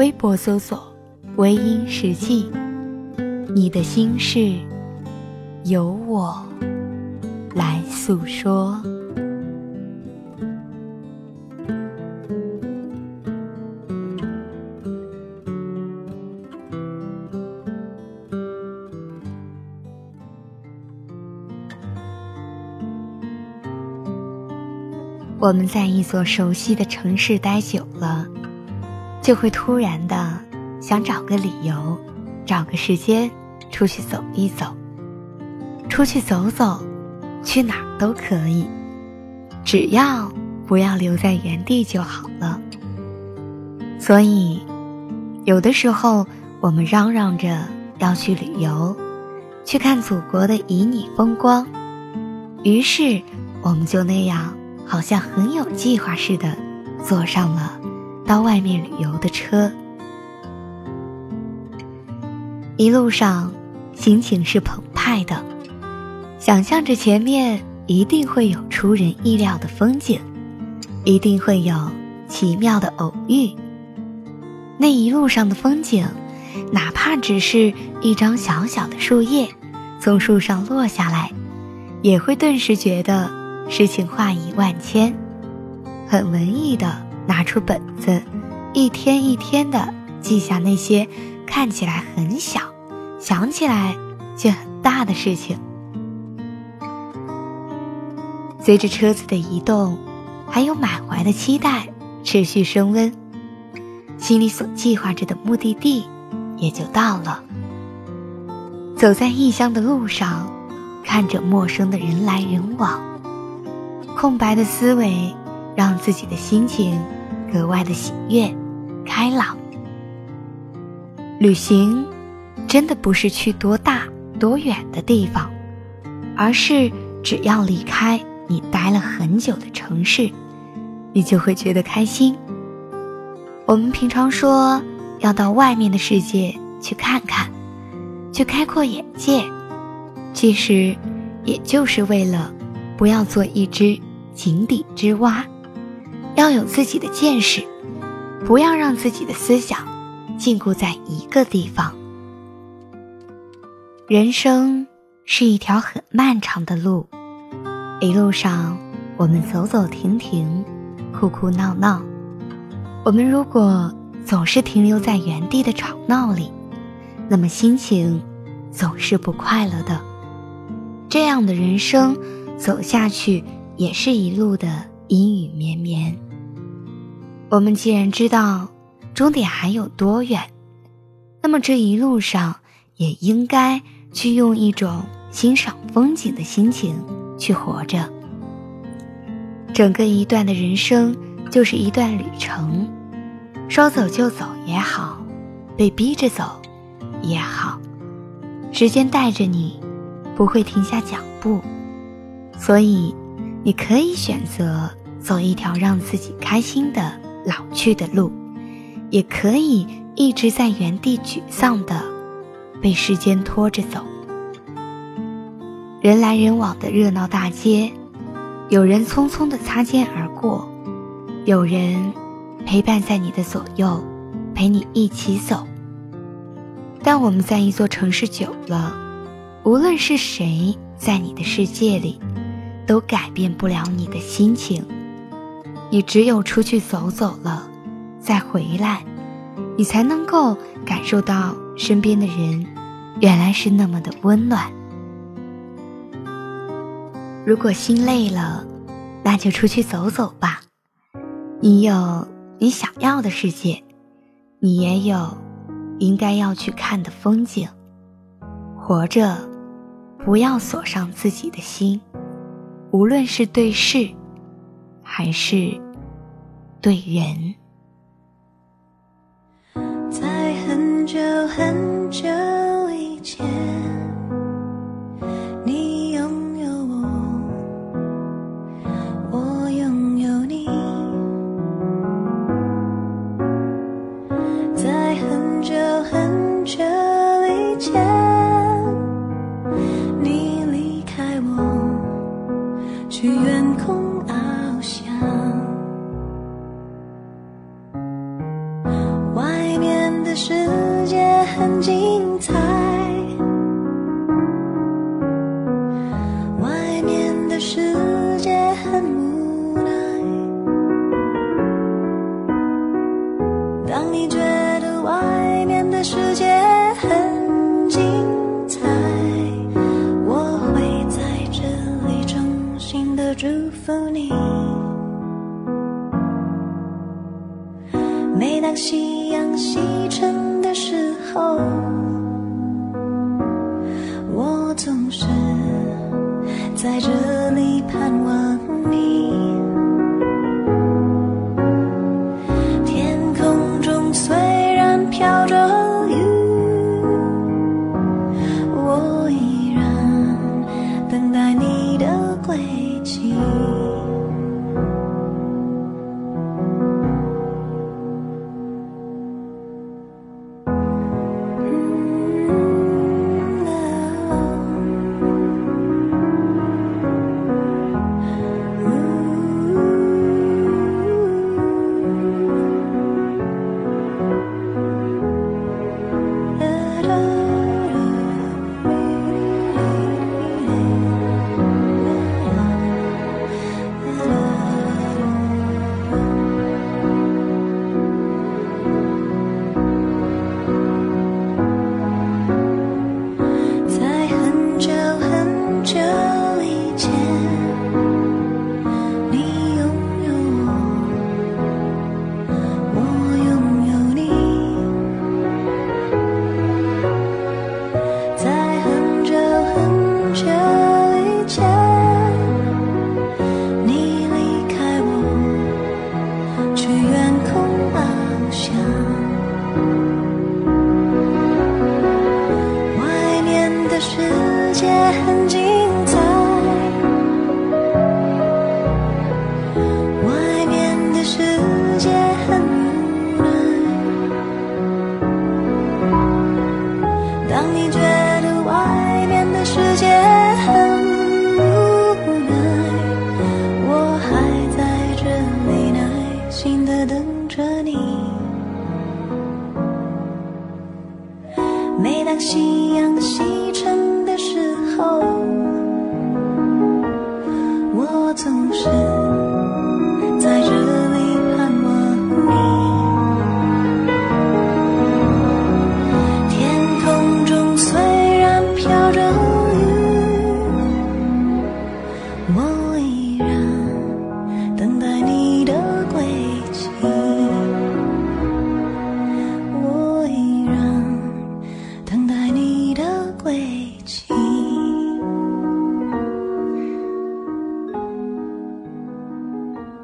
微博搜索“微音时记”。你的心事，由我来诉说。我们在一座熟悉的城市待久了，就会突然的想找个理由，找个时间。出去走一走，出去走走，去哪儿都可以，只要不要留在原地就好了。所以，有的时候我们嚷嚷着要去旅游，去看祖国的旖旎风光，于是我们就那样好像很有计划似的，坐上了到外面旅游的车，一路上。心情是澎湃的，想象着前面一定会有出人意料的风景，一定会有奇妙的偶遇。那一路上的风景，哪怕只是一张小小的树叶从树上落下来，也会顿时觉得诗情画意万千，很文艺的拿出本子，一天一天的记下那些看起来很小。想起来，却很大的事情。随着车子的移动，还有满怀的期待持续升温，心里所计划着的目的地也就到了。走在异乡的路上，看着陌生的人来人往，空白的思维让自己的心情格外的喜悦、开朗。旅行。真的不是去多大多远的地方，而是只要离开你待了很久的城市，你就会觉得开心。我们平常说要到外面的世界去看看，去开阔眼界，其实也就是为了不要做一只井底之蛙，要有自己的见识，不要让自己的思想禁锢在一个地方。人生是一条很漫长的路，一路上我们走走停停，哭哭闹闹。我们如果总是停留在原地的吵闹里，那么心情总是不快乐的。这样的人生走下去，也是一路的阴雨绵绵。我们既然知道终点还有多远，那么这一路上也应该。去用一种欣赏风景的心情去活着。整个一段的人生就是一段旅程，说走就走也好，被逼着走也好，时间带着你，不会停下脚步。所以，你可以选择走一条让自己开心的老去的路，也可以一直在原地沮丧的。被时间拖着走，人来人往的热闹大街，有人匆匆的擦肩而过，有人陪伴在你的左右，陪你一起走。但我们在一座城市久了，无论是谁在你的世界里，都改变不了你的心情。你只有出去走走了，再回来，你才能够感受到。身边的人，原来是那么的温暖。如果心累了，那就出去走走吧。你有你想要的世界，你也有应该要去看的风景。活着，不要锁上自己的心，无论是对事，还是对人。在很久很久以前世界很精彩。总是在这